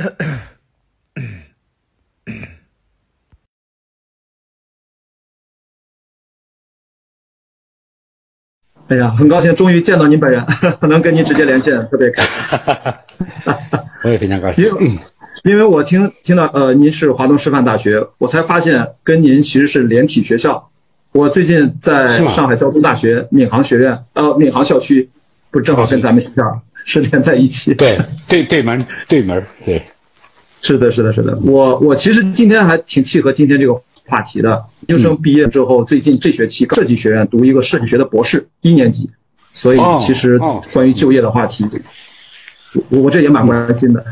哎呀，很高兴终于见到您本人，能跟您直接连线，特别开心。我也非常高兴。因为因为我听听到呃，您是华东师范大学，我才发现跟您其实是连体学校。我最近在上海交通大学闵行学院，呃，闵行校区，不正好跟咱们学校是连在一起？对，对对门对门对。是的，是的，是的。我我其实今天还挺契合今天这个。话题的研究生毕业之后，最近这学期设计学院读一个设计学的博士一年级，所以其实关于就业的话题，我我这也蛮关心的。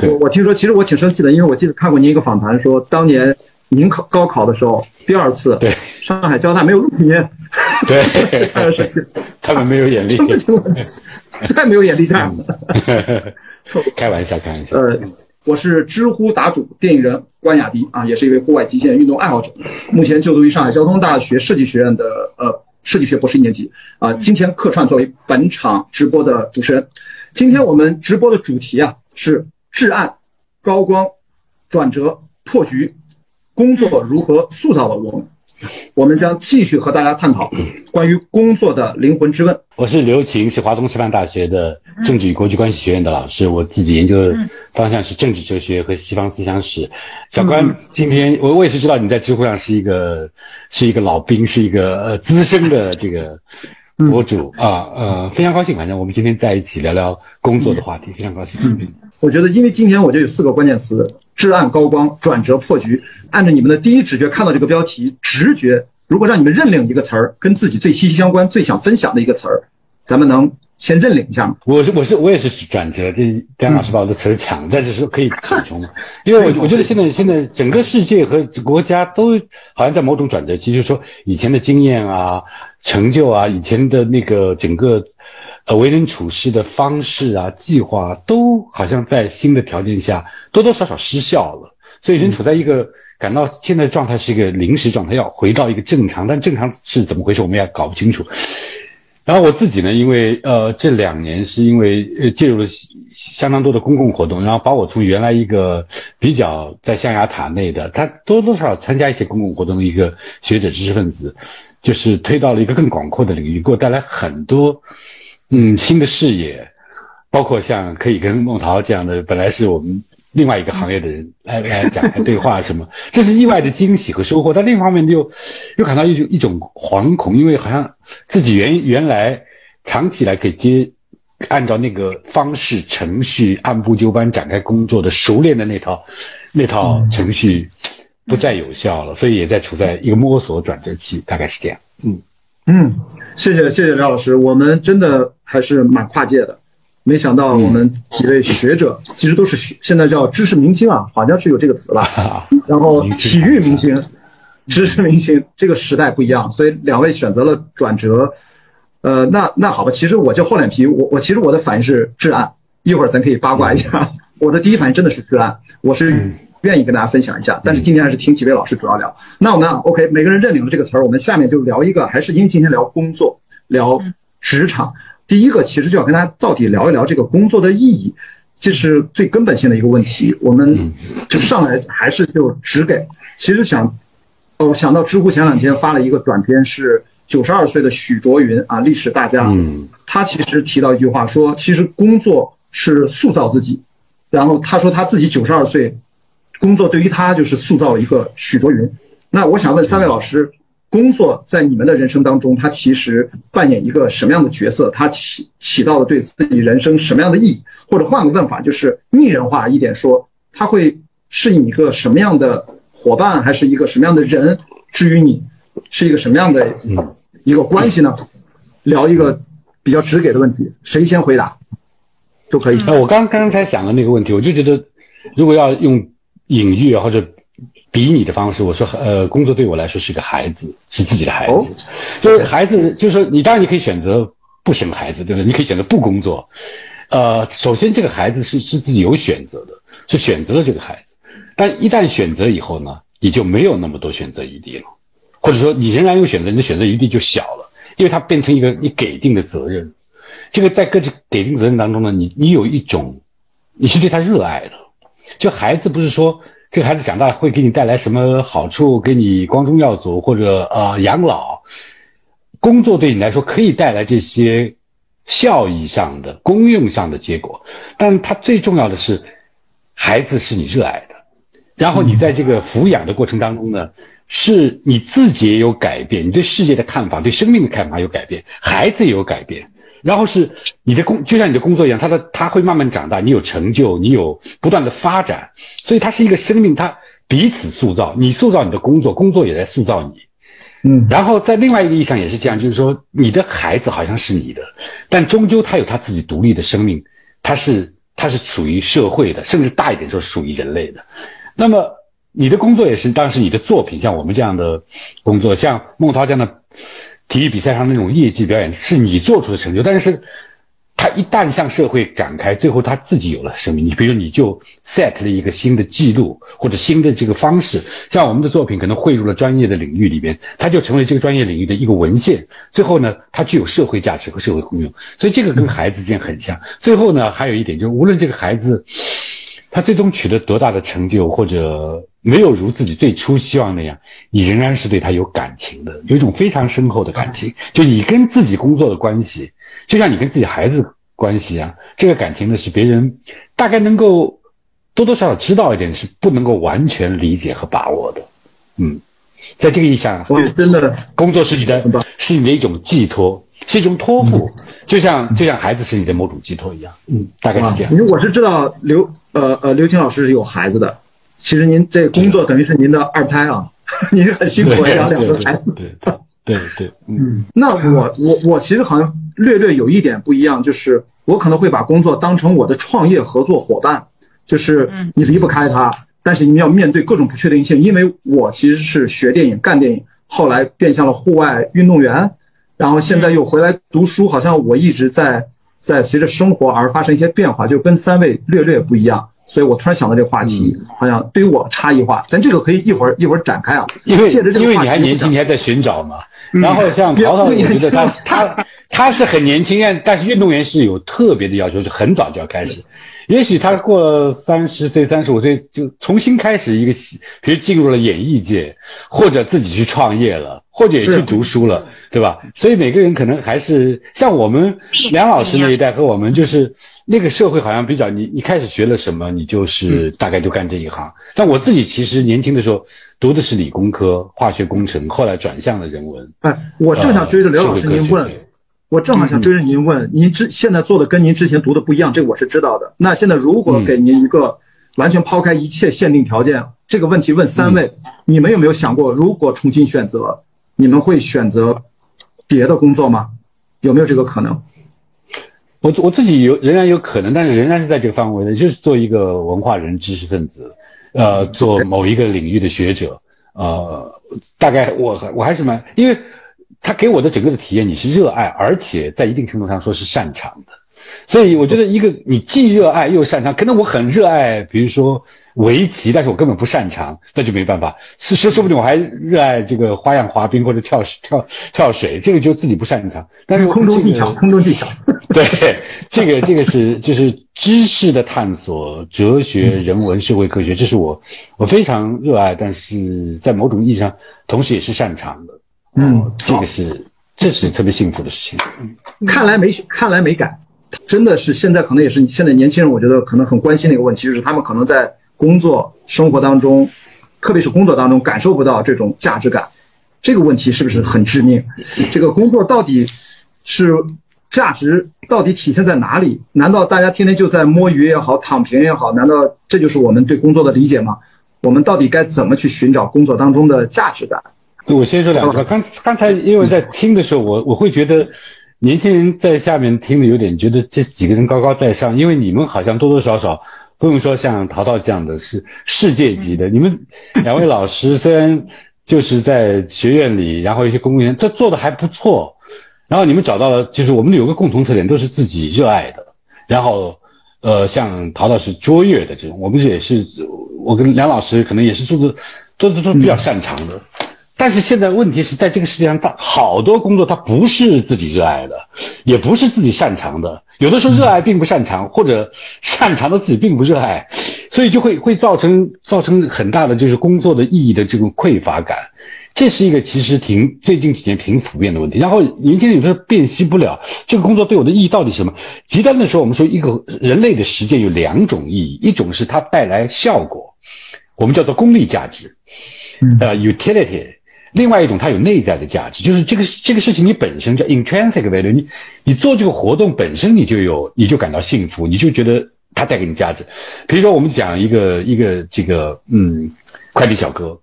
我我听说，其实我挺生气的，因为我记得看过您一个访谈，说当年您考高考的时候，第二次对上海交大没有录取您，对，他们没有眼力，太没有眼力见了。开玩笑，开玩笑。呃。我是知乎答主电影人关雅迪啊，也是一位户外极限运动爱好者，目前就读于上海交通大学设计学院的呃设计学博士一年级啊。今天客串作为本场直播的主持人，今天我们直播的主题啊是至暗、高光、转折、破局，工作如何塑造了我们。我们将继续和大家探讨关于工作的灵魂之问。我是刘晴，是华东师范大学的政治与国际关系学院的老师。我自己研究的方向是政治哲学和西方思想史。小关，今天我我也是知道你在知乎上是一个是一个老兵，是一个呃资深的这个博主啊呃，非常高兴。反正我们今天在一起聊聊工作的话题，非常高兴。我觉得，因为今天我就有四个关键词：至暗、高光、转折、破局。按照你们的第一直觉看到这个标题，直觉，如果让你们认领一个词儿，跟自己最息息相关、最想分享的一个词儿，咱们能先认领一下吗？我是我是我也是转折，这甘老师把我的词儿抢，但是说可以补充，因为我我觉得现在现在整个世界和国家都好像在某种转折期，就是说以前的经验啊、成就啊、以前的那个整个。呃，为人处事的方式啊，计划啊都好像在新的条件下多多少少失效了，所以人处在一个感到现在状态是一个临时状态，要回到一个正常，但正常是怎么回事，我们也搞不清楚。然后我自己呢，因为呃这两年是因为呃介入了相当多的公共活动，然后把我从原来一个比较在象牙塔内的，他多多少少参加一些公共活动的一个学者知识分子，就是推到了一个更广阔的领域，给我带来很多。嗯，新的视野，包括像可以跟孟桃这样的，本来是我们另外一个行业的人来来展开对话什么，这是意外的惊喜和收获。但另一方面又又感到一种一种惶恐，因为好像自己原原来长期以来可以接按照那个方式程序按部就班展开工作的熟练的那套那套程序不再有效了，所以也在处在一个摸索转折期，大概是这样。嗯。嗯，谢谢谢谢廖老师，我们真的还是蛮跨界的，没想到我们几位学者其实都是学，现在叫知识明星啊，好像是有这个词吧。然后体育明星、知识明星，这个时代不一样，所以两位选择了转折。呃，那那好吧，其实我就厚脸皮，我我其实我的反应是至暗，一会儿咱可以八卦一下。我的第一反应真的是至暗，我是。愿意跟大家分享一下，但是今天还是听几位老师主要聊。那我们 OK，每个人认领了这个词儿，我们下面就聊一个，还是因为今天聊工作，聊职场。第一个其实就要跟大家到底聊一聊这个工作的意义，这是最根本性的一个问题。我们就上来还是就只给。其实想，哦，想到知乎前两天发了一个短片，是九十二岁的许卓云啊，历史大家，他其实提到一句话，说其实工作是塑造自己。然后他说他自己九十二岁。工作对于他就是塑造了一个许卓云。那我想问三位老师，工作在你们的人生当中，它其实扮演一个什么样的角色？它起起到了对自己人生什么样的意义？或者换个问法，就是拟人化一点说，它会是你一个什么样的伙伴，还是一个什么样的人？至于你是一个什么样的一个关系呢？聊一个比较直给的问题，谁先回答都可以。那我刚刚才想的那个问题，我就觉得，如果要用。隐喻或者比拟的方式，我说，呃，工作对我来说是个孩子，是自己的孩子，就是孩子，就是说，你当然你可以选择不生孩子，对不对？你可以选择不工作，呃，首先这个孩子是是自己有选择的，是选择了这个孩子，但一旦选择以后呢，你就没有那么多选择余地了，或者说你仍然有选择，你的选择余地就小了，因为它变成一个你给定的责任，这个在各自给定责任当中呢，你你有一种。你是对他热爱的。就孩子不是说这个孩子长大会给你带来什么好处，给你光宗耀祖或者呃养老，工作对你来说可以带来这些效益上的、功用上的结果，但他最重要的是，孩子是你热爱的，然后你在这个抚养的过程当中呢，是你自己也有改变，你对世界的看法、对生命的看法有改变，孩子也有改变。然后是你的工，就像你的工作一样，他的他会慢慢长大，你有成就，你有不断的发展，所以它是一个生命，它彼此塑造，你塑造你的工作，工作也在塑造你，嗯，然后在另外一个意义上也是这样，就是说你的孩子好像是你的，但终究他有他自己独立的生命，他是他是属于社会的，甚至大一点说属于人类的，那么你的工作也是，当时你的作品，像我们这样的工作，像孟涛这样的。体育比赛上那种业绩表演是你做出的成就，但是他一旦向社会展开，最后他自己有了生命。你比如你就 set 了一个新的记录或者新的这个方式，像我们的作品可能汇入了专业的领域里边，它就成为这个专业领域的一个文献。最后呢，它具有社会价值和社会功用，所以这个跟孩子之间很像。最后呢，还有一点就是，无论这个孩子他最终取得多大的成就，或者。没有如自己最初希望那样，你仍然是对他有感情的，有一种非常深厚的感情。就你跟自己工作的关系，就像你跟自己孩子关系一样，这个感情呢是别人大概能够多多少少知道一点，是不能够完全理解和把握的。嗯，在这个意义上，我真的工作是你的，是你的一种寄托，是一种托付，就像就像孩子是你的某种寄托一样。嗯，大概是这样。因为我是知道刘呃呃刘青老师是有孩子的。其实您这工作等于是您的二胎啊，您很辛苦养两个孩子。对对对，嗯。那我我我其实好像略略有一点不一样，就是我可能会把工作当成我的创业合作伙伴，就是你离不开他，但是你要面对各种不确定性。因为我其实是学电影、干电影，后来变向了户外运动员，然后现在又回来读书，好像我一直在在随着生活而发生一些变化，就跟三位略略不一样。所以我突然想到这个话题，好像对于我差异化，咱这个可以一会儿一会儿展开啊。因为因为你还年轻，你还在寻找嘛。然后像陶陶，我觉得他他他是很年轻，但但是运动员是有特别的要求，是很早就要开始。也许他过了三十岁、三十五岁就重新开始一个，比如进入了演艺界，或者自己去创业了，或者也去读书了，对吧？所以每个人可能还是像我们梁老师那一代和我们，就是那个社会好像比较你你开始学了什么，你就是大概就干这一行。但我自己其实年轻的时候读的是理工科，化学工程，后来转向了人文。哎，我正想追着刘老师您问。我正好想追着您问，您之现在做的跟您之前读的不一样，这个我是知道的。那现在如果给您一个完全抛开一切限定条件，这个问题问三位，你们有没有想过，如果重新选择，你们会选择别的工作吗？有没有这个可能？我我自己有仍然有可能，但是仍然是在这个范围内，就是做一个文化人、知识分子，呃，做某一个领域的学者，呃，大概我我还是蛮因为。他给我的整个的体验，你是热爱，而且在一定程度上说是擅长的，所以我觉得一个你既热爱又擅长，可能我很热爱，比如说围棋，但是我根本不擅长，那就没办法。是说说不定我还热爱这个花样滑冰或者跳跳跳水，这个就自己不擅长。但是空中技巧，空中技巧，对，这个这个是就是知识的探索，哲学、人文、社会科学，这是我我非常热爱，但是在某种意义上，同时也是擅长的。嗯，这个是，这是特别幸福的事情。嗯，看来没看来没改，真的是现在可能也是现在年轻人，我觉得可能很关心的一个问题，就是他们可能在工作生活当中，特别是工作当中感受不到这种价值感。这个问题是不是很致命？这个工作到底是价值到底体现在哪里？难道大家天天就在摸鱼也好，躺平也好？难道这就是我们对工作的理解吗？我们到底该怎么去寻找工作当中的价值感？我先说两句吧。刚刚才因为在听的时候，我我会觉得年轻人在下面听的有点觉得这几个人高高在上，因为你们好像多多少少不用说像陶陶这样的是世界级的。你们两位老师虽然就是在学院里，然后一些公务员，这做的还不错。然后你们找到了，就是我们有个共同特点，都是自己热爱的。然后呃，像陶陶是卓越的这种，我们也是，我跟梁老师可能也是做的都都都比较擅长的。但是现在问题是在这个世界上，大好多工作它不是自己热爱的，也不是自己擅长的。有的时候热爱并不擅长，或者擅长的自己并不热爱，所以就会会造成造成很大的就是工作的意义的这种匮乏感。这是一个其实挺最近几年挺普遍的问题。然后年轻人有时候辨析不了这个工作对我的意义到底是什么。极端的时候，我们说一个人类的实践有两种意义，一种是它带来效果，我们叫做功利价值，呃，utility。另外一种，它有内在的价值，就是这个这个事情你本身叫 intrinsic value，你你做这个活动本身你就有，你就感到幸福，你就觉得它带给你价值。比如说，我们讲一个一个这个嗯快递小哥，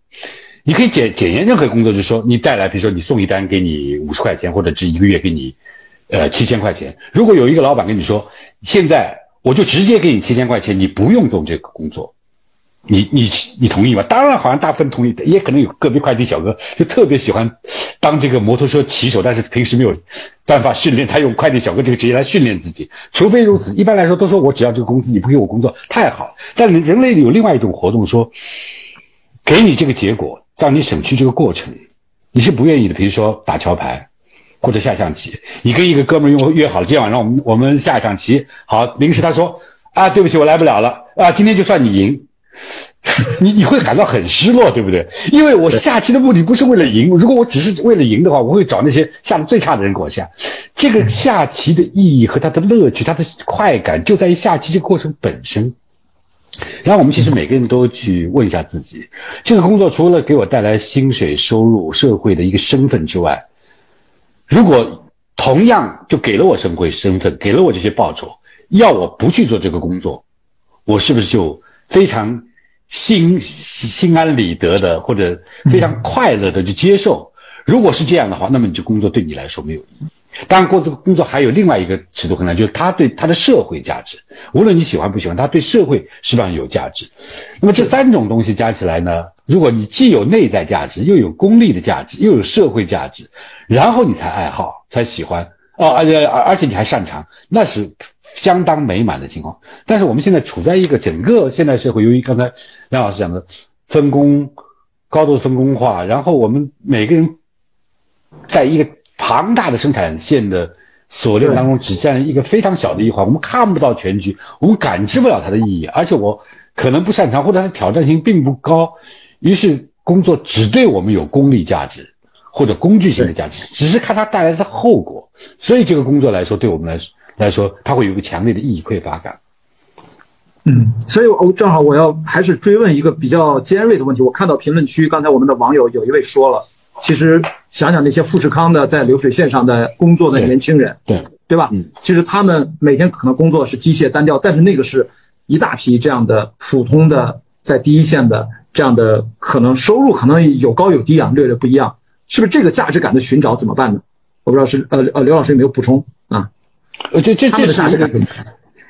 你可以检检验任何工作，就是说你带来，比如说你送一单给你五十块钱，或者值一个月给你呃七千块钱。如果有一个老板跟你说，现在我就直接给你七千块钱，你不用做这个工作。你你你同意吗？当然，好像大部分同意，也可能有个别快递小哥就特别喜欢当这个摩托车骑手，但是平时没有办法训练，他用快递小哥这个职业来训练自己。除非如此，一般来说都说我只要这个工资，你不给我工作太好。但人类有另外一种活动，说给你这个结果，让你省去这个过程，你是不愿意的。比如说打桥牌或者下象棋，你跟一个哥们儿约约好了，今天晚上我们我们下一场棋，好，临时他说啊，对不起，我来不了了啊，今天就算你赢。你你会感到很失落，对不对？因为我下棋的目的不是为了赢，如果我只是为了赢的话，我会找那些下的最差的人给我下。这个下棋的意义和它的乐趣、它的快感就在于下棋这个过程本身。然后我们其实每个人都去问一下自己：这个工作除了给我带来薪水、收入、社会的一个身份之外，如果同样就给了我社会身份，给了我这些报酬，要我不去做这个工作，我是不是就非常？心心安理得的，或者非常快乐的去接受。如果是这样的话，那么你这工作对你来说没有意义。当然，过这个工作还有另外一个尺度衡量，就是他对他的社会价值。无论你喜欢不喜欢，他对社会是不是有价值？那么这三种东西加起来呢？如果你既有内在价值，又有功利的价值，又有社会价值，然后你才爱好，才喜欢哦，而且而且你还擅长，那是。相当美满的情况，但是我们现在处在一个整个现代社会，由于刚才梁老师讲的分工高度分工化，然后我们每个人在一个庞大的生产线的锁链当中，只占一个非常小的一环，我们看不到全局，我们感知不了它的意义，而且我可能不擅长，或者它挑战性并不高，于是工作只对我们有功利价值或者工具性的价值，只是看它带来的后果，所以这个工作来说，对我们来说。来说，它会有一个强烈的意义匮乏感。嗯，所以我正好我要还是追问一个比较尖锐的问题。我看到评论区，刚才我们的网友有一位说了，其实想想那些富士康的在流水线上的工作的年轻人，对对吧？嗯，其实他们每天可能工作是机械单调，但是那个是一大批这样的普通的在第一线的这样的，可能收入可能有高有低啊，略略不一样。是不是这个价值感的寻找怎么办呢？我不知道是呃呃，刘老师有没有补充啊？呃，这这这是一个，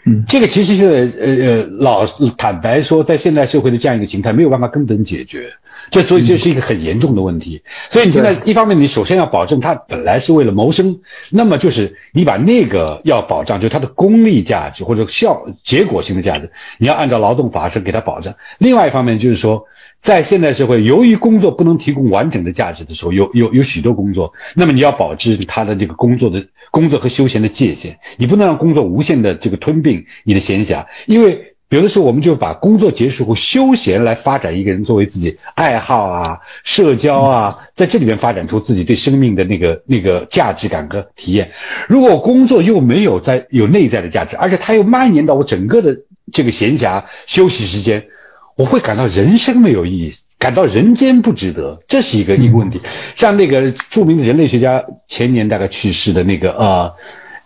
嗯，这个其实是呃呃，老坦白说，在现代社会的这样一个形态没有办法根本解决，这所以这是一个很严重的问题。所以你现在一方面，你首先要保证他本来是为了谋生，那么就是你把那个要保障，就是它的功利价值或者效结果性的价值，你要按照劳动法是给他保障。另外一方面就是说。在现代社会，由于工作不能提供完整的价值的时候，有有有许多工作，那么你要保持他的这个工作的工作和休闲的界限，你不能让工作无限的这个吞并你的闲暇，因为有的时候我们就把工作结束后休闲来发展一个人作为自己爱好啊、社交啊，在这里面发展出自己对生命的那个那个价值感和体验。如果工作又没有在有内在的价值，而且它又蔓延到我整个的这个闲暇休息时间。我会感到人生没有意义，感到人间不值得，这是一个一个问题。像那个著名的人类学家前年大概去世的那个呃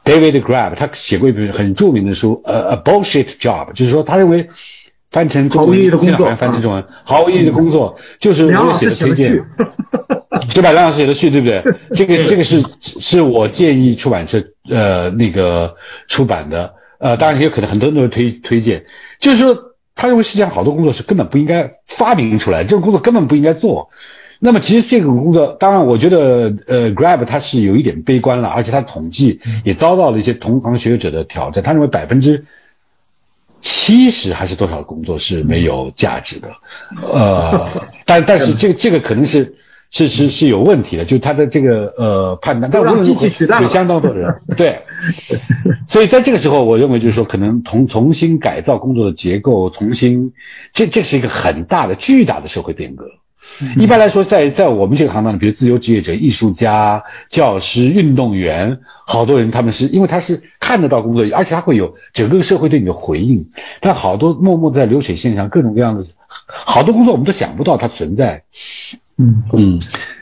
，David Grab，他写过一本很著名的书，呃，A Bullshit Job，就是说他认为翻成中文，工作，翻成中文毫无意义的工作，就是我写的推荐，对吧？梁老师写的序，对不对？这个这个是是我建议出版社呃那个出版的，呃，当然也有可能很多人都推推荐，就是说。他认为世界上好多工作是根本不应该发明出来，这种工作根本不应该做。那么其实这个工作，当然我觉得，呃，Grab 它是有一点悲观了，而且它统计也遭到了一些同行学者的挑战。他认为百分之七十还是多少工作是没有价值的，呃，但但是这个这个可能是是是是有问题的，就他的这个呃判断，但无论如何有相当多的人 对，所以在这个时候，我认为就是说，可能重重新改造工作的结构，重新，这这是一个很大的、巨大的社会变革。一般来说，在在我们这个行当里，比如自由职业者、艺术家、教师、运动员，好多人他们是因为他是看得到工作，而且他会有整个社会对你的回应，但好多默默在流水线上，各种各样的好多工作我们都想不到它存在。嗯嗯，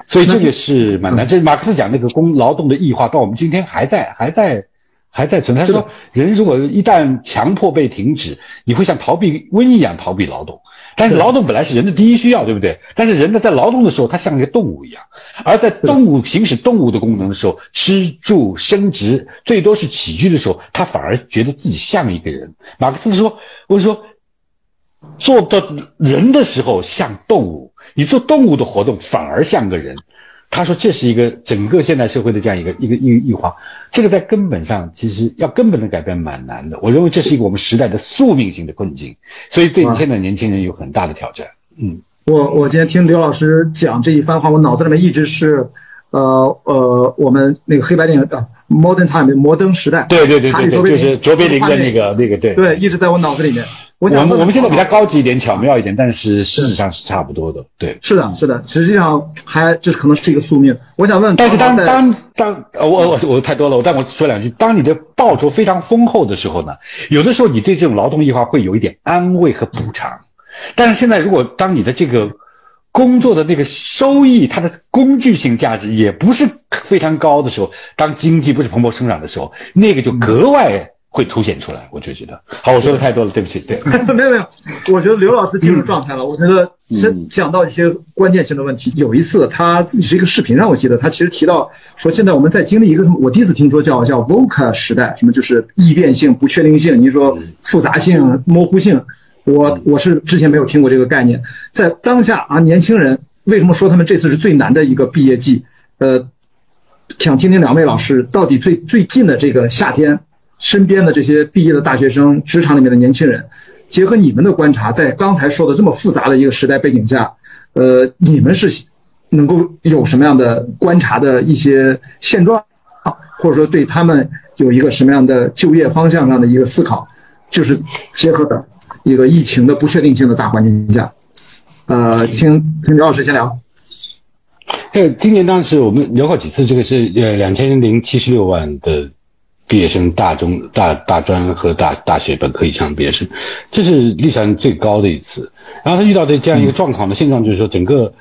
所以这个是蛮难。这马克思讲那个工劳动的异化，到我们今天还在还在还在存在。他说，人如果一旦强迫被停止，你会像逃避瘟疫一样逃避劳动。但是劳动本来是人的第一需要，对不对？但是人呢，在劳动的时候，他像一个动物一样；而在动物行使动物的功能的时候，吃住生殖，最多是起居的时候，他反而觉得自己像一个人。马克思说：“我说。”做到人的时候像动物，你做动物的活动反而像个人。他说这是一个整个现代社会的这样一个一个异异化，这个在根本上其实要根本的改变蛮难的。我认为这是一个我们时代的宿命性的困境，所以对你现在年轻人有很大的挑战。嗯，我我今天听刘老师讲这一番话，我脑子里面一直是，呃呃，我们那个黑白电影的《Modern Time》摩登时代，对对对对对，就是卓别林的那个那个对对，一直在我脑子里面。我们我们现在比它高级一点、巧妙一点，但是事实上是差不多的。对，是的，是的，实际上还这可能是一个宿命。我想问，但是当当当，我我我太多了，我但我说两句。当你的报酬非常丰厚的时候呢，有的时候你对这种劳动异化会有一点安慰和补偿。但是现在，如果当你的这个工作的那个收益，它的工具性价值也不是非常高的时候，当经济不是蓬勃生长的时候，那个就格外。会凸显出来，我就觉得好。我说的太多了，对不起。对，没有没有，我觉得刘老师进入状态了。我觉得真讲到一些关键性的问题。有一次他自己是一个视频，让我记得他其实提到说，现在我们在经历一个什么？我第一次听说叫叫 VOCA 时代，什么就是易变性、不确定性，你说复杂性、模糊性。我我是之前没有听过这个概念。在当下啊，年轻人为什么说他们这次是最难的一个毕业季？呃，想听听两位老师到底最最近的这个夏天。身边的这些毕业的大学生，职场里面的年轻人，结合你们的观察，在刚才说的这么复杂的一个时代背景下，呃，你们是能够有什么样的观察的一些现状，或者说对他们有一个什么样的就业方向上的一个思考，就是结合的一个疫情的不确定性的大环境下，呃，请请刘老师先聊。呃，今年当时我们聊过几次，这个是呃两千零七十六万的。毕业生大中大大专和大大学本科以上毕业生，这是历史上最高的一次。然后他遇到的这样一个状况的现状就是说，整个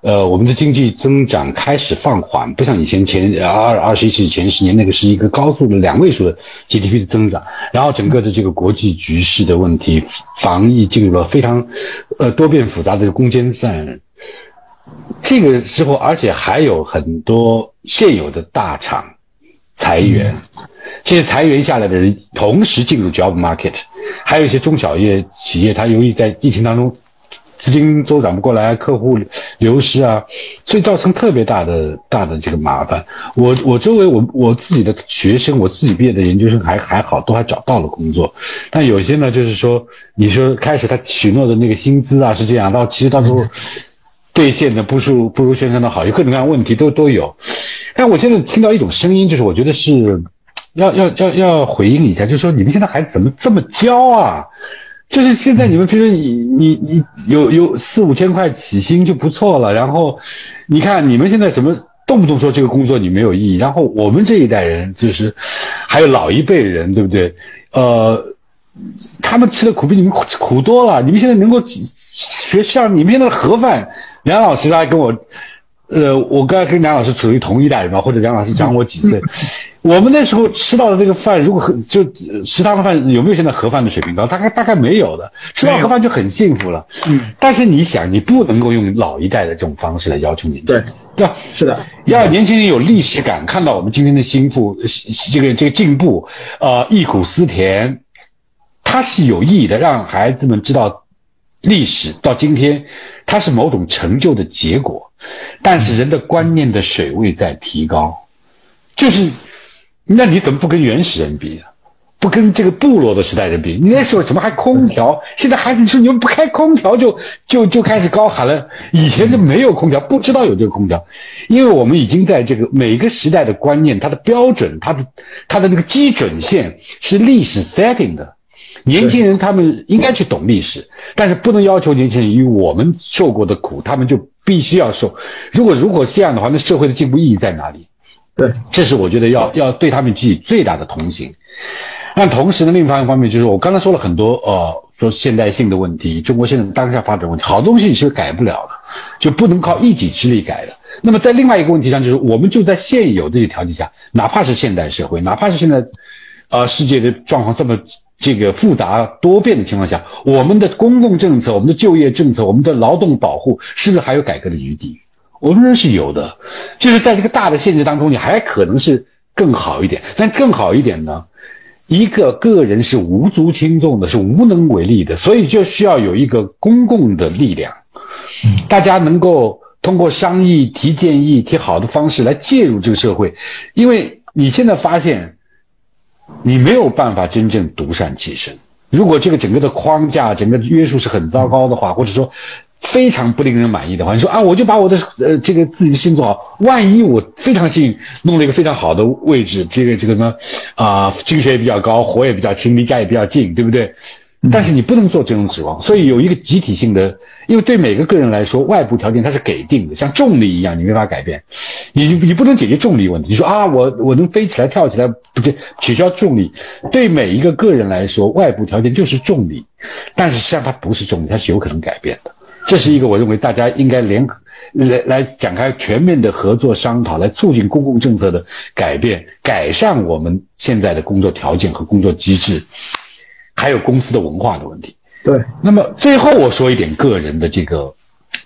呃我们的经济增长开始放缓，不像以前前二二十一世纪前十年那个是一个高速的两位数的 GDP 的增长。然后整个的这个国际局势的问题，防疫进入了非常呃多变复杂的攻坚战。这个时候，而且还有很多现有的大厂裁员。现在裁员下来的人同时进入 job market，还有一些中小业企业，它由于在疫情当中资金周转不过来，客户流失啊，所以造成特别大的大的这个麻烦。我我周围我我自己的学生，我自己毕业的研究生还还好，都还找到了工作。但有些呢，就是说你说开始他许诺的那个薪资啊是这样，到其实到时候兑现的不如不如宣传的好，有各种各样问题都都有。但我现在听到一种声音，就是我觉得是。要要要要回应一下，就是说你们现在孩子怎么这么娇啊？就是现在你们平时你你你有有四五千块起薪就不错了，然后你看你们现在什么动不动说这个工作你没有意义，然后我们这一代人就是还有老一辈人，对不对？呃，他们吃的苦比你们苦苦多了。你们现在能够学像你们现在的盒饭，梁老师他还跟我。呃，我刚才跟梁老师处于同一代人嘛，或者梁老师长我几岁，我们那时候吃到的这个饭，如果很就食堂的饭有没有现在盒饭的水平高？大概大概没有的，吃到盒饭就很幸福了。嗯，但是你想，你不能够用老一代的这种方式来要求年轻人，对吧？是的，要年轻人有历史感，看到我们今天的心腹这个这个进步，呃，忆苦思甜，它是有意义的，让孩子们知道历史到今天，它是某种成就的结果。但是人的观念的水位在提高，就是，那你怎么不跟原始人比呢？不跟这个部落的时代人比。你那时候怎么还空调？现在孩子说你们不开空调就就就开始高喊了。以前就没有空调，不知道有这个空调，因为我们已经在这个每个时代的观念，它的标准，它的它的那个基准线是历史 setting 的。年轻人他们应该去懂历史，但是不能要求年轻人与我们受过的苦，他们就必须要受。如果如果这样的话，那社会的进步意义在哪里？对，这是我觉得要要对他们给予最大的同情。那同时呢，另一方面就是我刚才说了很多呃，说现代性的问题，中国现在当下发展问题，好东西是改不了的，就不能靠一己之力改的。那么在另外一个问题上，就是我们就在现有这些条件下，哪怕是现代社会，哪怕是现在。啊，世界的状况这么这个复杂多变的情况下，我们的公共政策、我们的就业政策、我们的劳动保护，是不是还有改革的余地？我们认为是有的。就是在这个大的限制当中，你还可能是更好一点。但更好一点呢，一个个人是无足轻重的，是无能为力的，所以就需要有一个公共的力量，大家能够通过商议、提建议、提好的方式来介入这个社会，因为你现在发现。你没有办法真正独善其身。如果这个整个的框架、整个约束是很糟糕的话，或者说非常不令人满意的话，你说啊，我就把我的呃这个自己的事情做好。万一我非常幸运弄了一个非常好的位置，这个这个呢啊，薪水也比较高，活也比较轻，离家也比较近，对不对？但是你不能做这种指望，所以有一个集体性的，因为对每个个人来说，外部条件它是给定的，像重力一样，你没法改变。你你不能解决重力问题。你说啊，我我能飞起来跳起来，不就取消重力。对每一个个人来说，外部条件就是重力，但是实际上它不是重力，它是有可能改变的。这是一个我认为大家应该联合来来展开全面的合作商讨，来促进公共政策的改变，改善我们现在的工作条件和工作机制。还有公司的文化的问题。对，那么最后我说一点个人的这个，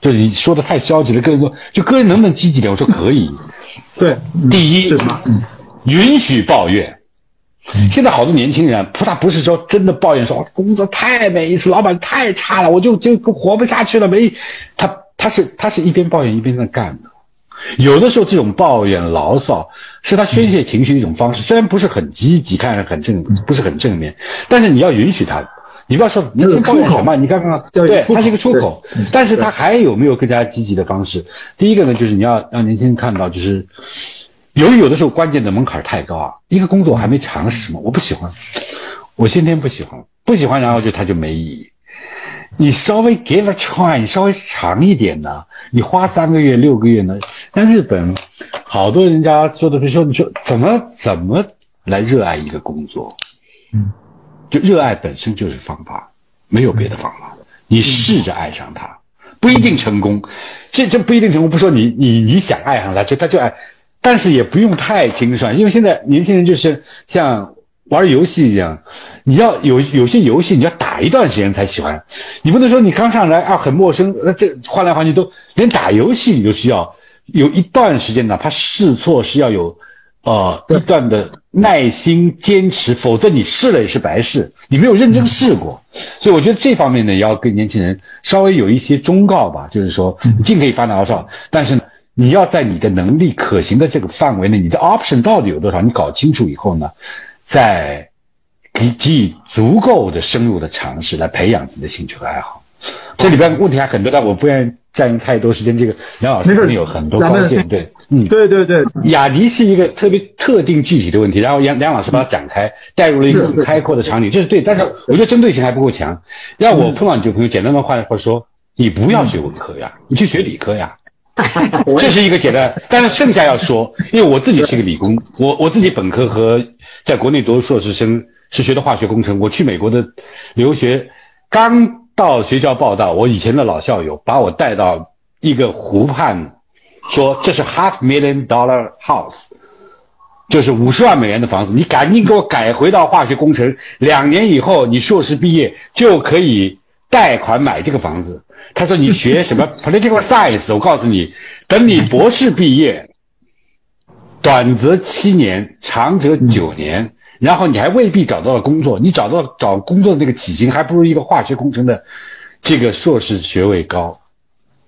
就是你说的太消极了。个人说，就个人能不能积极点？我说可以。对，第一，嗯，允许抱怨。现在好多年轻人，不，他不是说真的抱怨，说工作太没意思，老板太差了，我就就活不下去了。没，他他是他是一边抱怨一边在干的。有的时候，这种抱怨、牢骚是他宣泄情绪的一种方式，虽然不是很积极，看着很正，不是很正面，但是你要允许他。你不要说年轻抱怨什么，你刚刚对，他是一个出口，但是他还有没有更加积极的方式？第一个呢，就是你要让年轻人看到，就是由于有的时候关键的门槛太高啊，一个工作我还没尝试嘛，我不喜欢，我先天不喜欢，不喜欢，然后就他就没意义。你稍微 give a try，你稍微长一点呢，你花三个月、六个月呢。但日本，好多人家说的比如说，你说怎么怎么来热爱一个工作？嗯，就热爱本身就是方法，没有别的方法。你试着爱上它，不一定成功，这这不一定成功。不说你你你想爱上它，就他就爱，但是也不用太精算，因为现在年轻人就是像。玩游戏一样，你要有有些游戏你要打一段时间才喜欢，你不能说你刚上来啊很陌生，那这换来换去都连打游戏你都需要有一段时间，哪怕试错是要有呃一段的耐心坚持，否则你试了也是白试，你没有认真试过。所以我觉得这方面呢，也要跟年轻人稍微有一些忠告吧，就是说你尽可以发牢骚，但是呢你要在你的能力可行的这个范围内，你的 option 到底有多少，你搞清楚以后呢？在给给予足够的深入的尝试来培养自己的兴趣和爱好，这里边问题还很多，但我不愿意占用太多时间。这个梁老师肯定有很多关键，对，嗯，对对对，雅迪是一个特别特定具体的问题，然后梁梁老师把它展开，带入了一个很开阔的场景，这是对，但是我觉得针对性还不够强。让我碰到你这个朋友，简单的话或者说，你不要学文科呀，你去学理科呀，这是一个简单。但是剩下要说，因为我自己是个理工，我我自己本科和。在国内读硕士生是学的化学工程。我去美国的留学，刚到学校报道，我以前的老校友把我带到一个湖畔，说这是 half million dollar house，就是五十万美元的房子，你赶紧给我改回到化学工程。两年以后你硕士毕业就可以贷款买这个房子。他说你学什么 political science？我告诉你，等你博士毕业。短则七年，长则九年，然后你还未必找到了工作。你找到找工作的那个起薪，还不如一个化学工程的这个硕士学位高。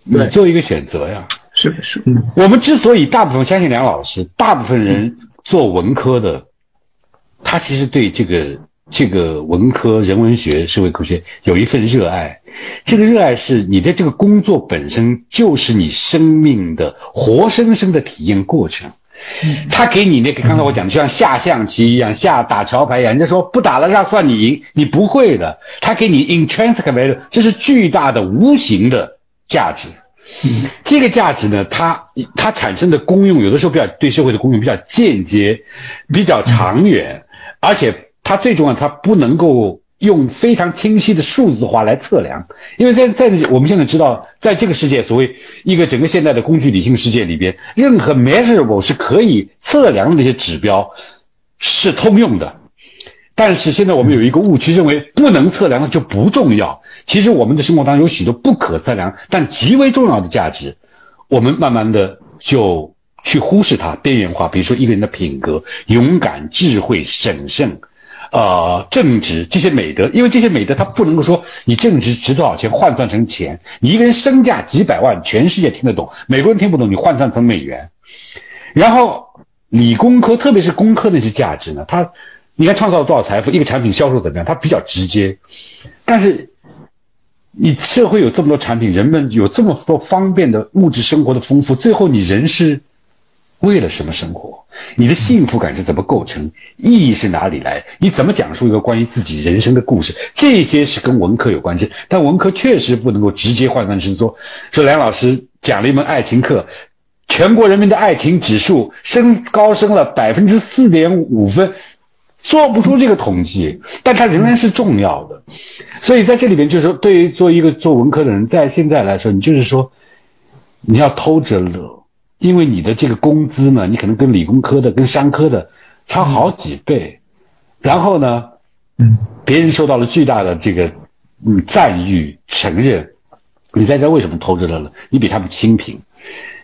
你做一个选择呀。是是。我们之所以大部分相信梁老师，大部分人做文科的，他其实对这个这个文科、人文学、社会科学有一份热爱，这个热爱是你的这个工作本身就是你生命的活生生的体验过程。他给你那个刚才我讲的，就像下象棋一样，下打桥牌一样。人家说不打了，让算你赢，你不会的。他给你 intrinsic value，这是巨大的无形的价值。这个价值呢，它它产生的功用，有的时候比较对社会的功用比较间接，比较长远，而且。它最重要，它不能够用非常清晰的数字化来测量，因为在在我们现在知道，在这个世界，所谓一个整个现在的工具理性世界里边，任何 measurable 是可以测量的那些指标是通用的，但是现在我们有一个误区，认为不能测量的就不重要。其实我们的生活当中有许多不可测量但极为重要的价值，我们慢慢的就去忽视它，边缘化。比如说一个人的品格，勇敢、智慧、审慎。呃，正直这些美德，因为这些美德，它不能够说你正直值多少钱换算成钱，你一个人身价几百万，全世界听得懂，美国人听不懂，你换算成美元。然后理工科，特别是工科那些价值呢，它，你看创造了多少财富，一个产品销售怎么样，它比较直接。但是你社会有这么多产品，人们有这么多方便的物质生活的丰富，最后你人是。为了什么生活？你的幸福感是怎么构成？意义是哪里来？你怎么讲述一个关于自己人生的故事？这些是跟文科有关系，但文科确实不能够直接换算成说，说梁老师讲了一门爱情课，全国人民的爱情指数升高升了百分之四点五分，做不出这个统计，但它仍然是重要的。所以在这里边，就是说，对于做一个做文科的人，在现在来说，你就是说，你要偷着乐。因为你的这个工资呢，你可能跟理工科的、跟商科的差好几倍，然后呢，嗯，别人受到了巨大的这个嗯赞誉、承认，你在这为什么偷着乐呢？你比他们清贫，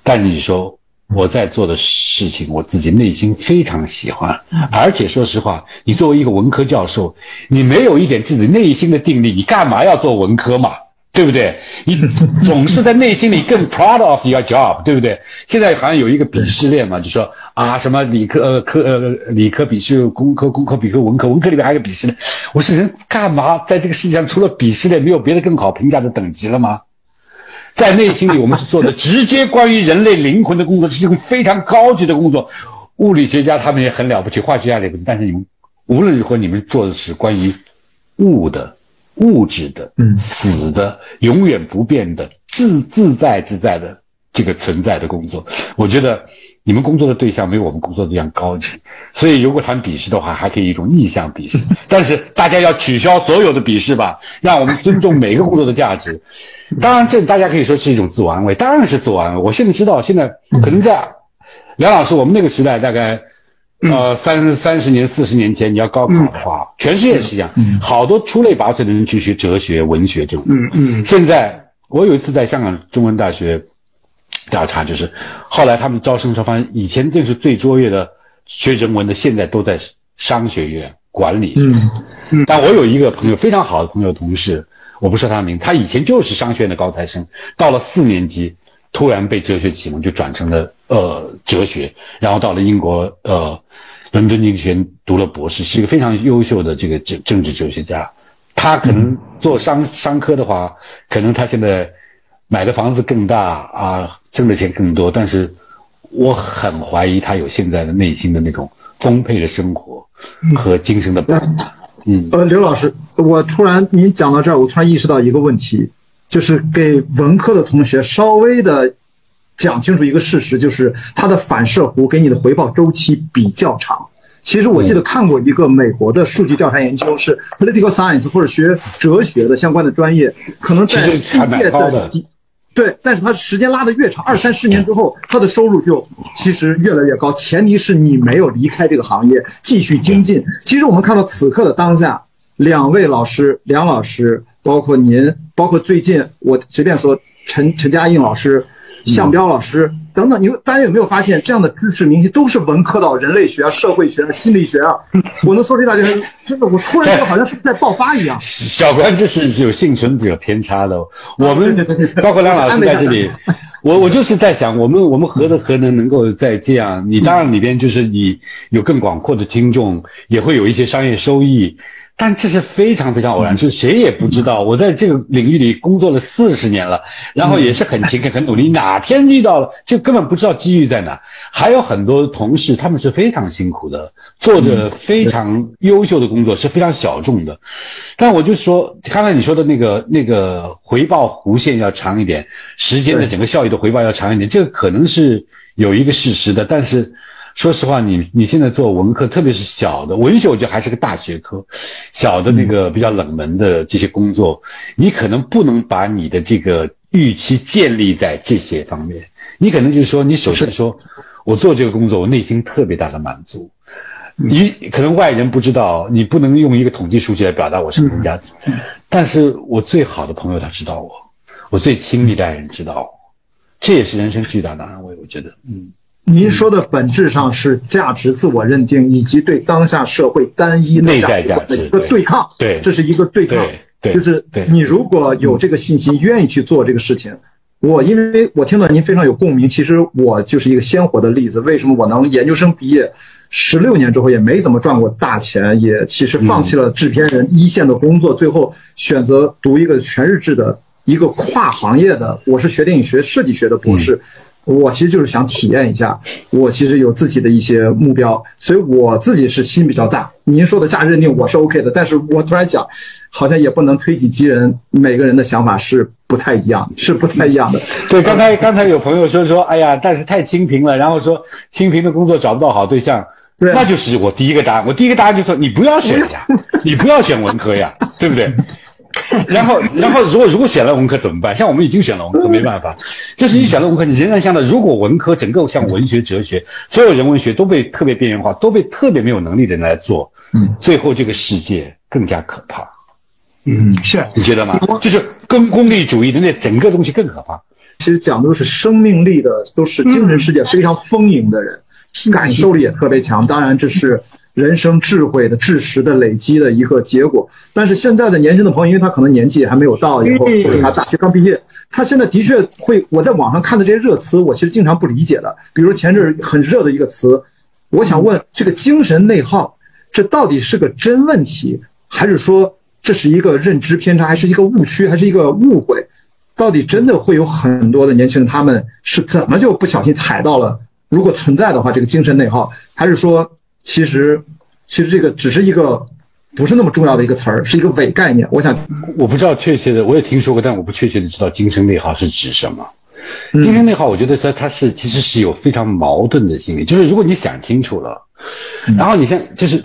但是你说我在做的事情，我自己内心非常喜欢，而且说实话，你作为一个文科教授，你没有一点自己内心的定力，你干嘛要做文科嘛？对不对？你总是在内心里更 proud of your job，对不对？现在好像有一个鄙视链嘛，就说啊，什么理科呃科呃理科鄙视工科，工科鄙视文科，文科里面还有鄙视链。我说人干嘛在这个世界上除了鄙视链，没有别的更好评价的等级了吗？在内心里，我们是做的 直接关于人类灵魂的工作，是一种非常高级的工作。物理学家他们也很了不起，化学家也不起，但是你们无论如何，你们做的是关于物的。物质的，嗯，死的，永远不变的，自自在自在的这个存在的工作，我觉得你们工作的对象没有我们工作的对象高级，所以如果谈鄙视的话，还可以一种逆向鄙视，但是大家要取消所有的鄙视吧，让我们尊重每个工作的价值。当然，这大家可以说是一种自我安慰，当然是自我安慰。我现在知道，现在可能在梁老师我们那个时代，大概。呃，三三十年、四十年前，你要高考的话，全世界是这样，好多出类拔萃的人去学哲学、文学这种。嗯嗯。现在我有一次在香港中文大学调查，就是后来他们招生时候发现，以前这是最卓越的学人文的，现在都在商学院、管理。嗯嗯。但我有一个朋友，非常好的朋友、同事，我不说他的名，他以前就是商学院的高材生，到了四年级，突然被哲学启蒙，就转成了呃哲学，然后到了英国呃。伦敦经济学院读了博士，是一个非常优秀的这个政政治哲学家。他可能做商商科的话，可能他现在买的房子更大啊，挣的钱更多。但是我很怀疑他有现在的内心的那种丰沛的生活和精神的饱满。嗯，呃，刘老师，我突然您讲到这儿，我突然意识到一个问题，就是给文科的同学稍微的。讲清楚一个事实，就是它的反射弧给你的回报周期比较长。其实我记得看过一个美国的数据调查研究，是 political science 或者学哲学的相关的专业，可能在毕业的几对，但是它时间拉得越长，二三十年之后，他的收入就其实越来越高。前提是你没有离开这个行业，继续精进。其实我们看到此刻的当下，两位老师，梁老师，包括您，包括最近我随便说陈陈嘉映老师。向彪老师等等，你大家有没有发现，这样的知识明星都是文科的，人类学啊、社会学啊、心理学啊。我能说这大家真的，我突然觉得好像是在爆发一样。小关，这是有幸存者偏差的。我们包括梁老师在这里，我我就是在想，我们我们何德何能能够在这样？你当然里边就是你有更广阔的听众，也会有一些商业收益。但这是非常非常偶然，就是谁也不知道。我在这个领域里工作了四十年了，然后也是很勤恳、很努力。哪天遇到了，就根本不知道机遇在哪。还有很多同事，他们是非常辛苦的，做着非常优秀的工作，是非常小众的。但我就说，刚才你说的那个那个回报弧线要长一点，时间的整个效益的回报要长一点，这个可能是有一个事实的，但是。说实话，你你现在做文科，特别是小的文学，我觉得还是个大学科。小的那个比较冷门的这些工作，你可能不能把你的这个预期建立在这些方面。你可能就是说，你首先说，我做这个工作，我内心特别大的满足。你可能外人不知道，你不能用一个统计数据来表达我是人家，但是我最好的朋友他知道我，我最亲密的爱人知道我，这也是人生巨大的安慰。我觉得，嗯。您说的本质上是价值自我认定，以及对当下社会单一内在价值的一个对抗。对，这是一个对抗。对，就是你如果有这个信心，愿意去做这个事情，我因为我听到您非常有共鸣。其实我就是一个鲜活的例子。为什么我能研究生毕业十六年之后也没怎么赚过大钱，也其实放弃了制片人一线的工作，最后选择读一个全日制的一个跨行业的，我是学电影学设计学的博士。我其实就是想体验一下，我其实有自己的一些目标，所以我自己是心比较大。您说的价值认定我是 OK 的，但是我突然想，好像也不能推己及人，每个人的想法是不太一样，是不太一样的。对，刚才刚才有朋友说说，哎呀，但是太清贫了，然后说清贫的工作找不到好对象，那就是我第一个答案。我第一个答案就说，你不要选呀，你不要选文科呀，对不对？然后，然后，如果如果选了文科怎么办？像我们已经选了文科，没办法。就是你选了文科，你仍然像的。如果文科整个像文学、哲学，所有人文学都被特别边缘化，都被特别没有能力的人来做，嗯，最后这个世界更加可怕。嗯，是，你觉得吗？就是跟功利主义的那整个东西更可怕。其实讲的都是生命力的，都是精神世界非常丰盈的人，感受力也特别强。当然，这是。人生智慧的知识的累积的一个结果，但是现在的年轻的朋友，因为他可能年纪还没有到，以后或者他大学刚毕业，他现在的确会，我在网上看的这些热词，我其实经常不理解的。比如前阵很热的一个词，我想问这个精神内耗，这到底是个真问题，还是说这是一个认知偏差，还是一个误区，还是一个误会？到底真的会有很多的年轻人，他们是怎么就不小心踩到了？如果存在的话，这个精神内耗，还是说？其实，其实这个只是一个不是那么重要的一个词儿，是一个伪概念。我想，我不知道确切的，我也听说过，但我不确切的知道精神内耗是指什么。精神内耗，我觉得它它是其实是有非常矛盾的心理，就是如果你想清楚了，然后你看就是，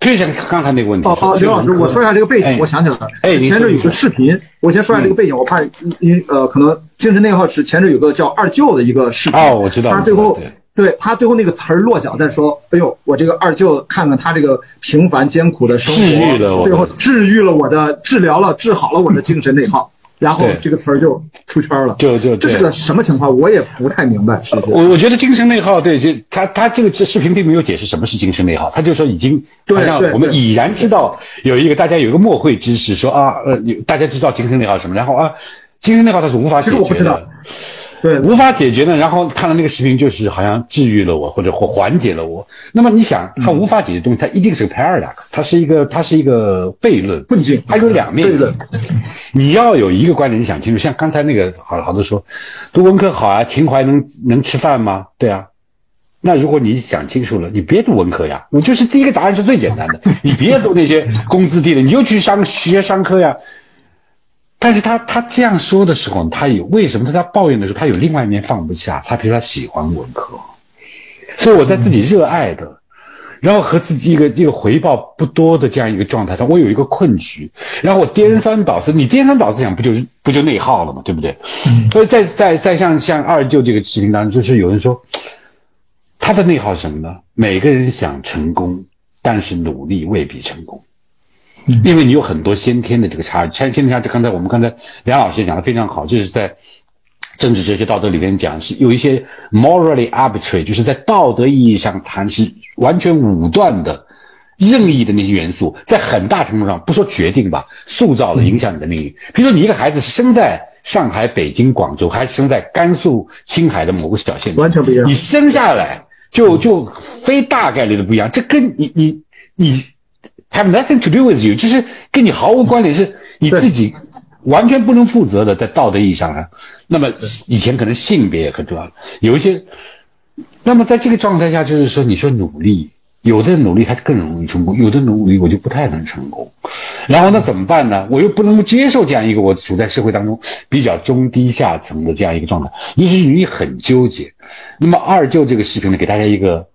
就像刚才那个问题。哦哦，刘老师，我说一下这个背景，我想起来了。哎，前阵有个视频，我先说一下这个背景，我怕因呃可能精神内耗是前阵有个叫二舅的一个视频。哦，我知道。他最后。对他最后那个词儿落脚在说：“哎呦，我这个二舅看看他这个平凡艰苦的生活，最后治愈了我的，治疗了，治好了我的精神内耗。”然后这个词儿就出圈了。就就这是个什么情况？我也不太明白。是我我觉得精神内耗，对，就他他这个这视频并没有解释什么是精神内耗，他就说已经好像我们已然知道有一个大家有一个默会知识，说啊呃，大家知道精神内耗什么，然后啊，精神内耗它是无法解决的。对，无法解决呢。然后看了那个视频，就是好像治愈了我，或者或缓解了我。那么你想，它无法解决东西，它一定是个 paradox，它是一个，它是一个悖论，困境，它有两面性。你要有一个观点，你想清楚。像刚才那个，好好多说，读文科好啊，情怀能能吃饭吗？对啊。那如果你想清楚了，你别读文科呀。我就是第一个答案是最简单的，你别读那些工资低的，你就去商学商科呀。但是他他这样说的时候，他有为什么？他在抱怨的时候，他有另外一面放不下。他比如说他喜欢文科，所以我在自己热爱的，然后和自己一个一个回报不多的这样一个状态上，我有一个困局。然后我颠三倒四，你颠三倒四想，不就是不就内耗了吗？对不对？所以在在在像像二舅这个视频当中，就是有人说，他的内耗是什么呢？每个人想成功，但是努力未必成功。因为你有很多先天的这个差距，先天差距。刚才我们刚才梁老师讲的非常好，就是在政治哲学道德里面讲是有一些 morally arbitrary，就是在道德意义上谈是完全武断的、任意的那些元素，在很大程度上不说决定吧，塑造了影响你的命运。比如说，你一个孩子是生在上海、北京、广州，还是生在甘肃、青海的某个小县，完全不一样。你生下来就就非大概率的不一样，这跟你你你。Have nothing to do with you，就是跟你毫无关联，是你自己完全不能负责的，在道德意义上呢。那么以前可能性别也很重要，有一些。那么在这个状态下，就是说，你说努力，有的努力他更容易成功，有的努力我就不太能成功。然后那怎么办呢？我又不能够接受这样一个我处在社会当中比较中低下层的这样一个状态，于是你很纠结。那么二舅这个视频呢，给大家一个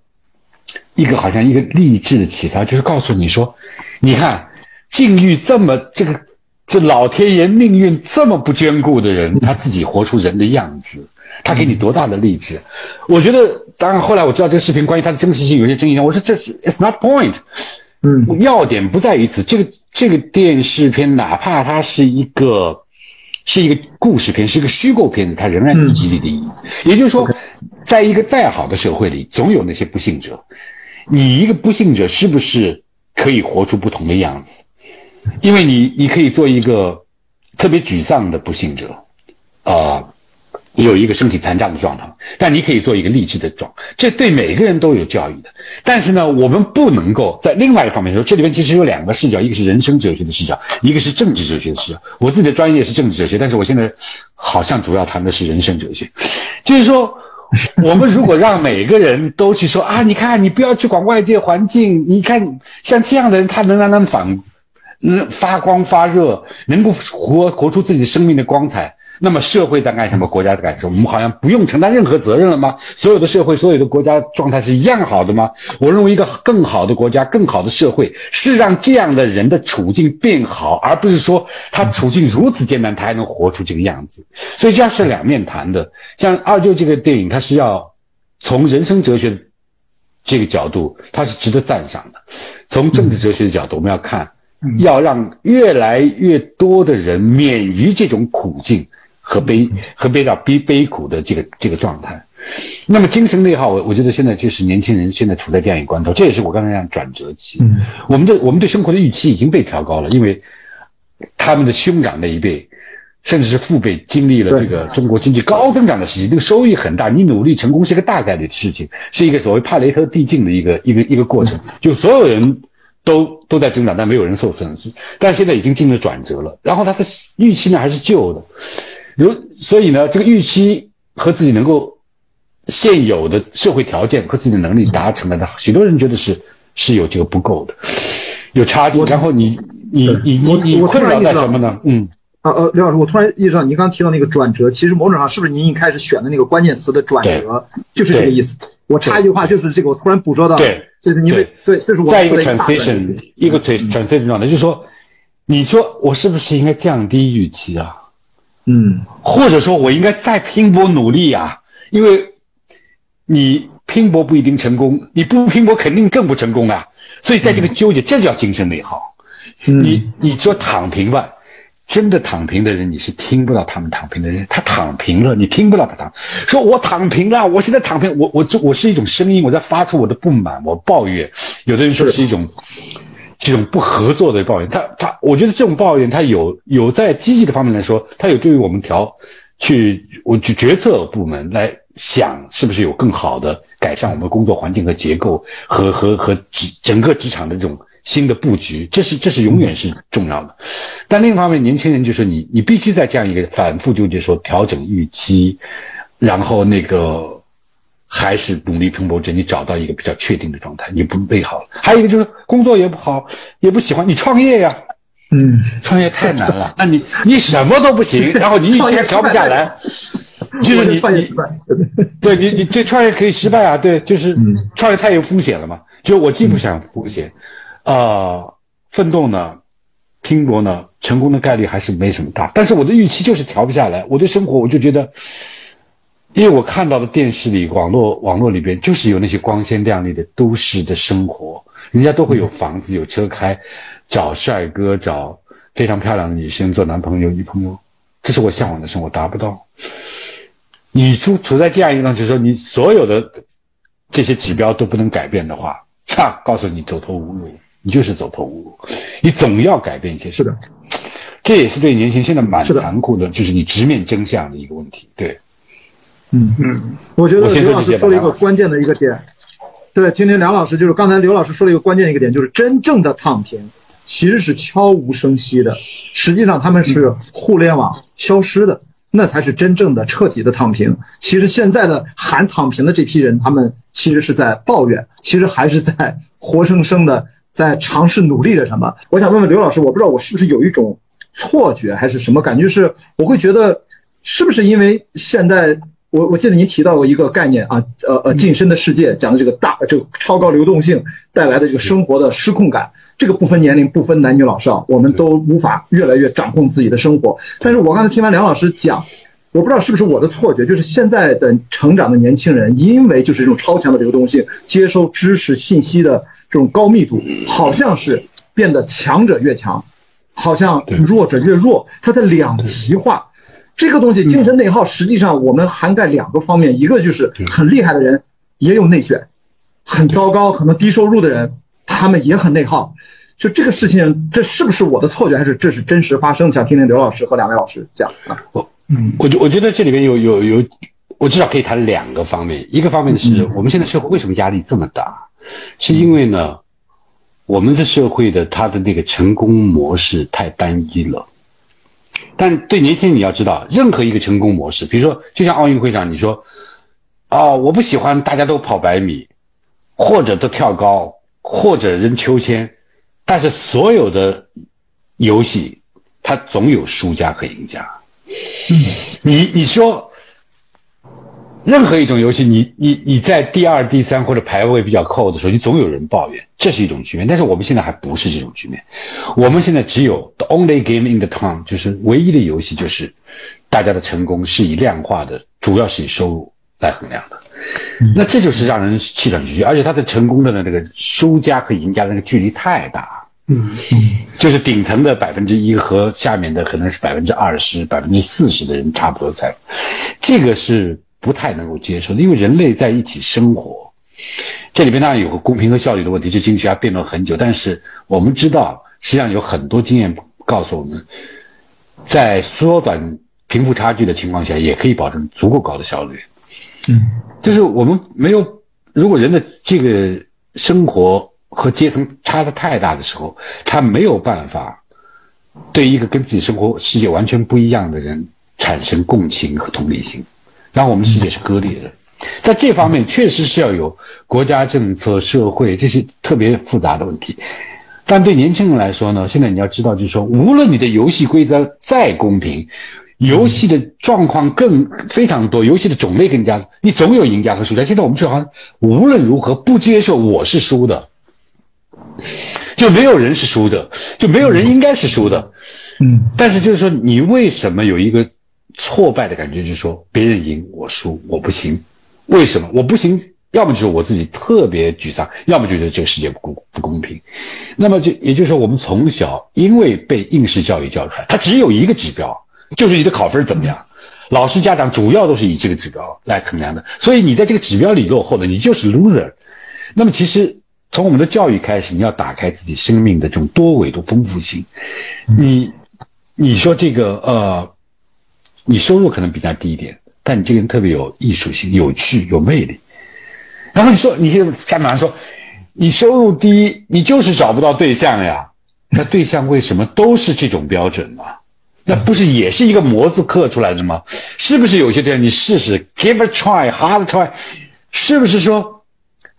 一个好像一个励志的启发，就是告诉你说，你看境遇这么这个这老天爷命运这么不眷顾的人，他自己活出人的样子。他给你多大的励志？我觉得，当然后来我知道这个视频关于他的真实性有些争议。我说这是 it's not point，嗯，要点不在于此。这个这个电视片，哪怕它是一个是一个故事片，是一个虚构片子，它仍然有激励的意义。也就是说，在一个再好的社会里，总有那些不幸者。你一个不幸者，是不是可以活出不同的样子？因为你你可以做一个特别沮丧的不幸者，啊。有一个身体残障的状态，但你可以做一个励志的状，这对每个人都有教育的。但是呢，我们不能够在另外一方面说，这里面其实有两个视角，一个是人生哲学的视角，一个是政治哲学的视角。我自己的专业是政治哲学，但是我现在好像主要谈的是人生哲学。就是说，我们如果让每个人都去说啊，你看，你不要去管外界环境，你看像这样的人，他能让他们反，能发光发热，能够活活出自己生命的光彩。那么社会在干什么？国家在干什么？我们好像不用承担任何责任了吗？所有的社会、所有的国家状态是一样好的吗？我认为一个更好的国家、更好的社会是让这样的人的处境变好，而不是说他处境如此艰难，他还能活出这个样子。所以这样是两面谈的。像二舅这个电影，它是要从人生哲学这个角度，它是值得赞赏的；从政治哲学的角度，我们要看，要让越来越多的人免于这种苦境。和悲和悲到悲悲苦的这个这个状态，那么精神内耗，我我觉得现在就是年轻人现在处在这样一个关头，这也是我刚才讲转折期。嗯，我们的我们对生活的预期已经被调高了，因为他们的兄长那一辈，甚至是父辈经历了这个中国经济高增长的时期，这个收益很大，你努力成功是一个大概率的事情，是一个所谓帕雷特递进的一个一个一个过程，就所有人都都在增长，但没有人受损失。但现在已经进入转折了，然后他的预期呢还是旧的。如所以呢，这个预期和自己能够现有的社会条件和自己的能力达成了的，许多人觉得是是有这个不够的，有差距。然后你你你你你困扰在什么呢？嗯啊呃，刘老师，我突然意识到，您刚刚提到那个转折，其实某种上是不是您一开始选的那个关键词的转折就是这个意思？我插一句话，就是这个，我突然捕捉到，对，就是您对对，这是我在一个 transition 一个 transition 状态，就是说，你说我是不是应该降低预期啊？嗯，或者说我应该再拼搏努力啊，因为你拼搏不一定成功，你不拼搏肯定更不成功啊。所以在这个纠结，这叫精神内耗。你你说躺平吧，真的躺平的人，你是听不到他们躺平的人，他躺平了，你听不到他躺。说我躺平了，我现在躺平，我我我是一种声音，我在发出我的不满，我抱怨。有的人说是一种。这种不合作的抱怨，他他，我觉得这种抱怨，他有有在积极的方面来说，它有助于我们调去我去决策部门来想，是不是有更好的改善我们工作环境和结构和和和职整个职场的这种新的布局，这是这是永远是重要的。但另一方面，年轻人就是你你必须在这样一个反复纠结说调整预期，然后那个。还是努力拼搏着，你找到一个比较确定的状态，你不备好了。还有一个就是工作也不好，也不喜欢，你创业呀，嗯，创业太难了。那你你什么都不行，然后你预期调不下来，就是你你对你你这创业可以失败啊，对，就是创业太有风险了嘛。就是我既不想风险，啊，奋斗呢，拼搏呢，成功的概率还是没什么大，但是我的预期就是调不下来，我的生活我就觉得。因为我看到的电视里、网络网络里边，就是有那些光鲜亮丽的都市的生活，人家都会有房子、有车开，找帅哥、找非常漂亮的女生做男朋友、女朋友，这是我向往的生活，达不到。你处处在这样一个，就是说你所有的这些指标都不能改变的话，哈，告诉你走投无路，你就是走投无路，你总要改变一些。是的，这也是对年轻人现在蛮残酷的，就是你直面真相的一个问题。对。嗯嗯，我觉得刘老师说了一个关键的一个点，对，听听梁老师，就是刚才刘老师说了一个关键一个点，就是真正的躺平其实是悄无声息的，实际上他们是互联网消失的，那才是真正的彻底的躺平。其实现在的喊躺平的这批人，他们其实是在抱怨，其实还是在活生生的在尝试努力着什么。我想问问刘老师，我不知道我是不是有一种错觉还是什么感觉，是我会觉得是不是因为现在。我我记得您提到过一个概念啊，呃呃，晋升的世界讲的这个大这个超高流动性带来的这个生活的失控感，这个不分年龄不分男女老少，我们都无法越来越掌控自己的生活。但是我刚才听完梁老师讲，我不知道是不是我的错觉，就是现在的成长的年轻人，因为就是这种超强的流动性，接收知识信息的这种高密度，好像是变得强者越强，好像弱者越弱，它的两极化。这个东西精神内耗，实际上我们涵盖两个方面，一个就是很厉害的人也有内卷，很糟糕，可能低收入的人他们也很内耗。就这个事情，这是不是我的错觉，还是这是真实发生？想听听刘老师和两位老师讲啊。我嗯，我觉我觉得这里面有有有，我至少可以谈两个方面。一个方面是我们现在社会为什么压力这么大，是因为呢，我们的社会的它的那个成功模式太单一了。但对年轻人，你要知道，任何一个成功模式，比如说，就像奥运会上，你说，哦，我不喜欢大家都跑百米，或者都跳高，或者扔秋千，但是所有的游戏，它总有输家和赢家。嗯，你你说。任何一种游戏，你你你在第二、第三或者排位比较靠后的时候，你总有人抱怨，这是一种局面。但是我们现在还不是这种局面，我们现在只有 the only game in the town，就是唯一的游戏，就是大家的成功是以量化的，主要是以收入来衡量的。那这就是让人气喘吁吁，而且他的成功的呢，那个输家和赢家的那个距离太大。嗯嗯，就是顶层的百分之一和下面的可能是百分之二十、百分之四十的人差不多才，这个是。不太能够接受，因为人类在一起生活，这里边当然有个公平和效率的问题，这经济学家辩论很久。但是我们知道，实际上有很多经验告诉我们，在缩短贫富差距的情况下，也可以保证足够高的效率。嗯，就是我们没有，如果人的这个生活和阶层差的太大的时候，他没有办法对一个跟自己生活世界完全不一样的人产生共情和同理心。然后我们世界是割裂的，在这方面确实是要有国家政策、社会这些特别复杂的问题。但对年轻人来说呢，现在你要知道，就是说，无论你的游戏规则再公平，游戏的状况更非常多，游戏的种类更加，你总有赢家和输家。现在我们最好像无论如何不接受我是输的，就没有人是输的，就没有人应该是输的。嗯，但是就是说，你为什么有一个？挫败的感觉就是说，别人赢我输，我不行。为什么我不行？要么就是我自己特别沮丧，要么觉得这个世界不公不公平。那么就也就是说，我们从小因为被应试教育教出来，它只有一个指标，就是你的考分怎么样。老师、家长主要都是以这个指标来衡量的。所以你在这个指标里落后的，你就是 loser。那么其实从我们的教育开始，你要打开自己生命的这种多维度丰富性。你你说这个呃。你收入可能比他低一点，但你这个人特别有艺术性、有趣、有魅力。然后你说，你就下面说，你收入低，你就是找不到对象呀？那对象为什么都是这种标准呢？那不是也是一个模子刻出来的吗？是不是有些对象你试试，give a try，hard try，是不是说，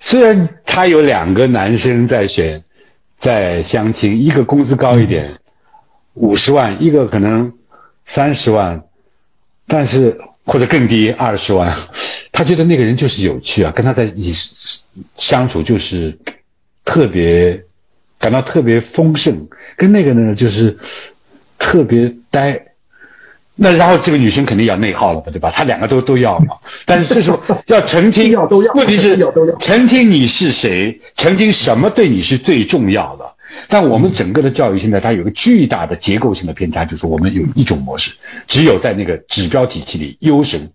虽然他有两个男生在选，在相亲，一个工资高一点，五十万，一个可能三十万。但是或者更低二十万，他觉得那个人就是有趣啊，跟他在一起相处就是特别感到特别丰盛，跟那个呢就是特别呆。那然后这个女生肯定要内耗了吧，对吧？他两个都都要嘛。但是这时候要澄清，要都要问题是 澄清你是谁，澄清什么对你是最重要的。但我们整个的教育现在它有个巨大的结构性的偏差，就是我们有一种模式，只有在那个指标体系里，优胜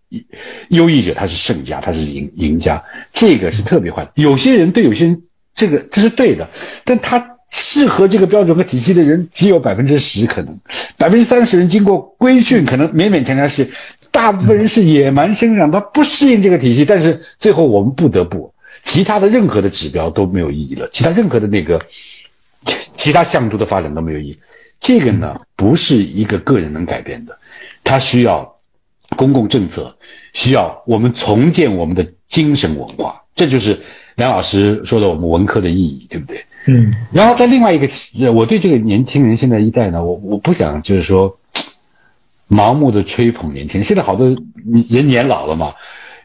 优异者他是胜家，他是赢赢家，这个是特别坏。有些人对有些人这个这是对的，但他适合这个标准和体系的人只有百分之十，可能百分之三十人经过规训，可能勉勉强强是，大部分人是野蛮生长，他不适应这个体系，但是最后我们不得不。其他的任何的指标都没有意义了，其他任何的那个其他向度的发展都没有意义。这个呢，不是一个个人能改变的，它需要公共政策，需要我们重建我们的精神文化。这就是梁老师说的我们文科的意义，对不对？嗯。然后在另外一个，我对这个年轻人现在一代呢，我我不想就是说盲目的吹捧年轻人。现在好多人年老了嘛。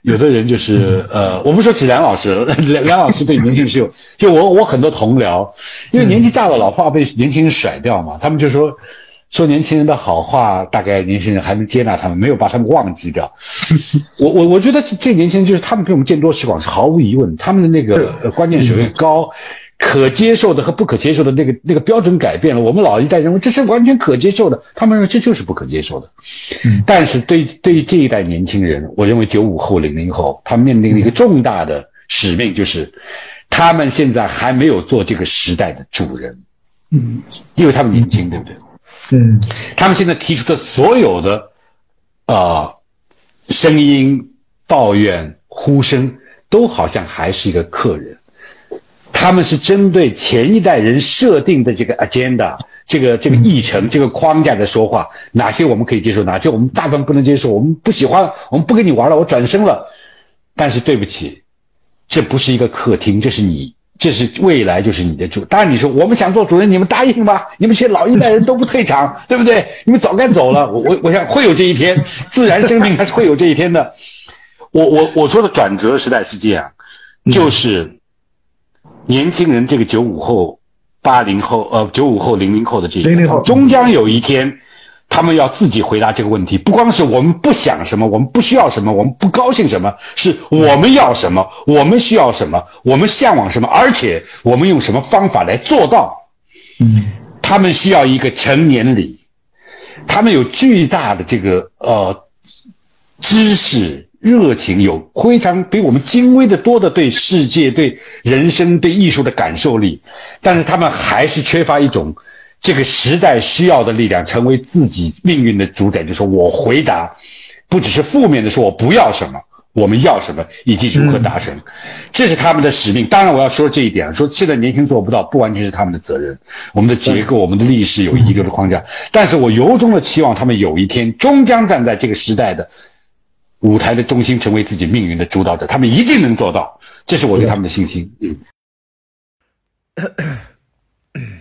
有的人就是呃，我不说起梁老师，梁梁老师对年轻人是有，就我我很多同僚，因为年纪大了，老话被年轻人甩掉嘛，他们就说说年轻人的好话，大概年轻人还能接纳他们，没有把他们忘记掉。我我我觉得这年轻人就是他们比我们见多识广是毫无疑问，他们的那个观念水平高。可接受的和不可接受的那个那个标准改变了，我们老一代认为这是完全可接受的，他们认为这就是不可接受的。嗯，但是对对于这一代年轻人，我认为九五后、零零后，他们面临了一个重大的使命，就是他们现在还没有做这个时代的主人。嗯，因为他们年轻，对不对？嗯，他们现在提出的所有的啊声音、抱怨、呼声，都好像还是一个客人。他们是针对前一代人设定的这个 agenda，这个这个议程、这个框架在说话。哪些我们可以接受，哪些我们大部分不能接受，我们不喜欢，我们不跟你玩了，我转身了。但是对不起，这不是一个客厅，这是你，这是未来，就是你的主。当然你说我们想做主人，你们答应吗？你们这些老一代人都不退场，对不对？你们早该走了。我我我想会有这一天，自然生命还是会有这一天的。我我我说的转折时代是这样，就是。年轻人，这个九五后、八零后，呃，九五后、零零后的这零零后，终将有一天，他们要自己回答这个问题。不光是我们不想什么，我们不需要什么，我们不高兴什么，是我们要什么，我们需要什么，我们向往什么，而且我们用什么方法来做到。嗯，他们需要一个成年礼，他们有巨大的这个呃知识。热情有非常比我们精微的多的对世界、对人生、对艺术的感受力，但是他们还是缺乏一种这个时代需要的力量，成为自己命运的主宰。就说我回答，不只是负面的说，我不要什么，我们要什么，以及如何达成，这是他们的使命。当然，我要说这一点，说现在年轻做不到，不完全是他们的责任。我们的结构、我们的历史有遗留的框架，但是我由衷的期望他们有一天终将站在这个时代的。舞台的中心，成为自己命运的主导者，他们一定能做到，这是我对他们的信心。嗯。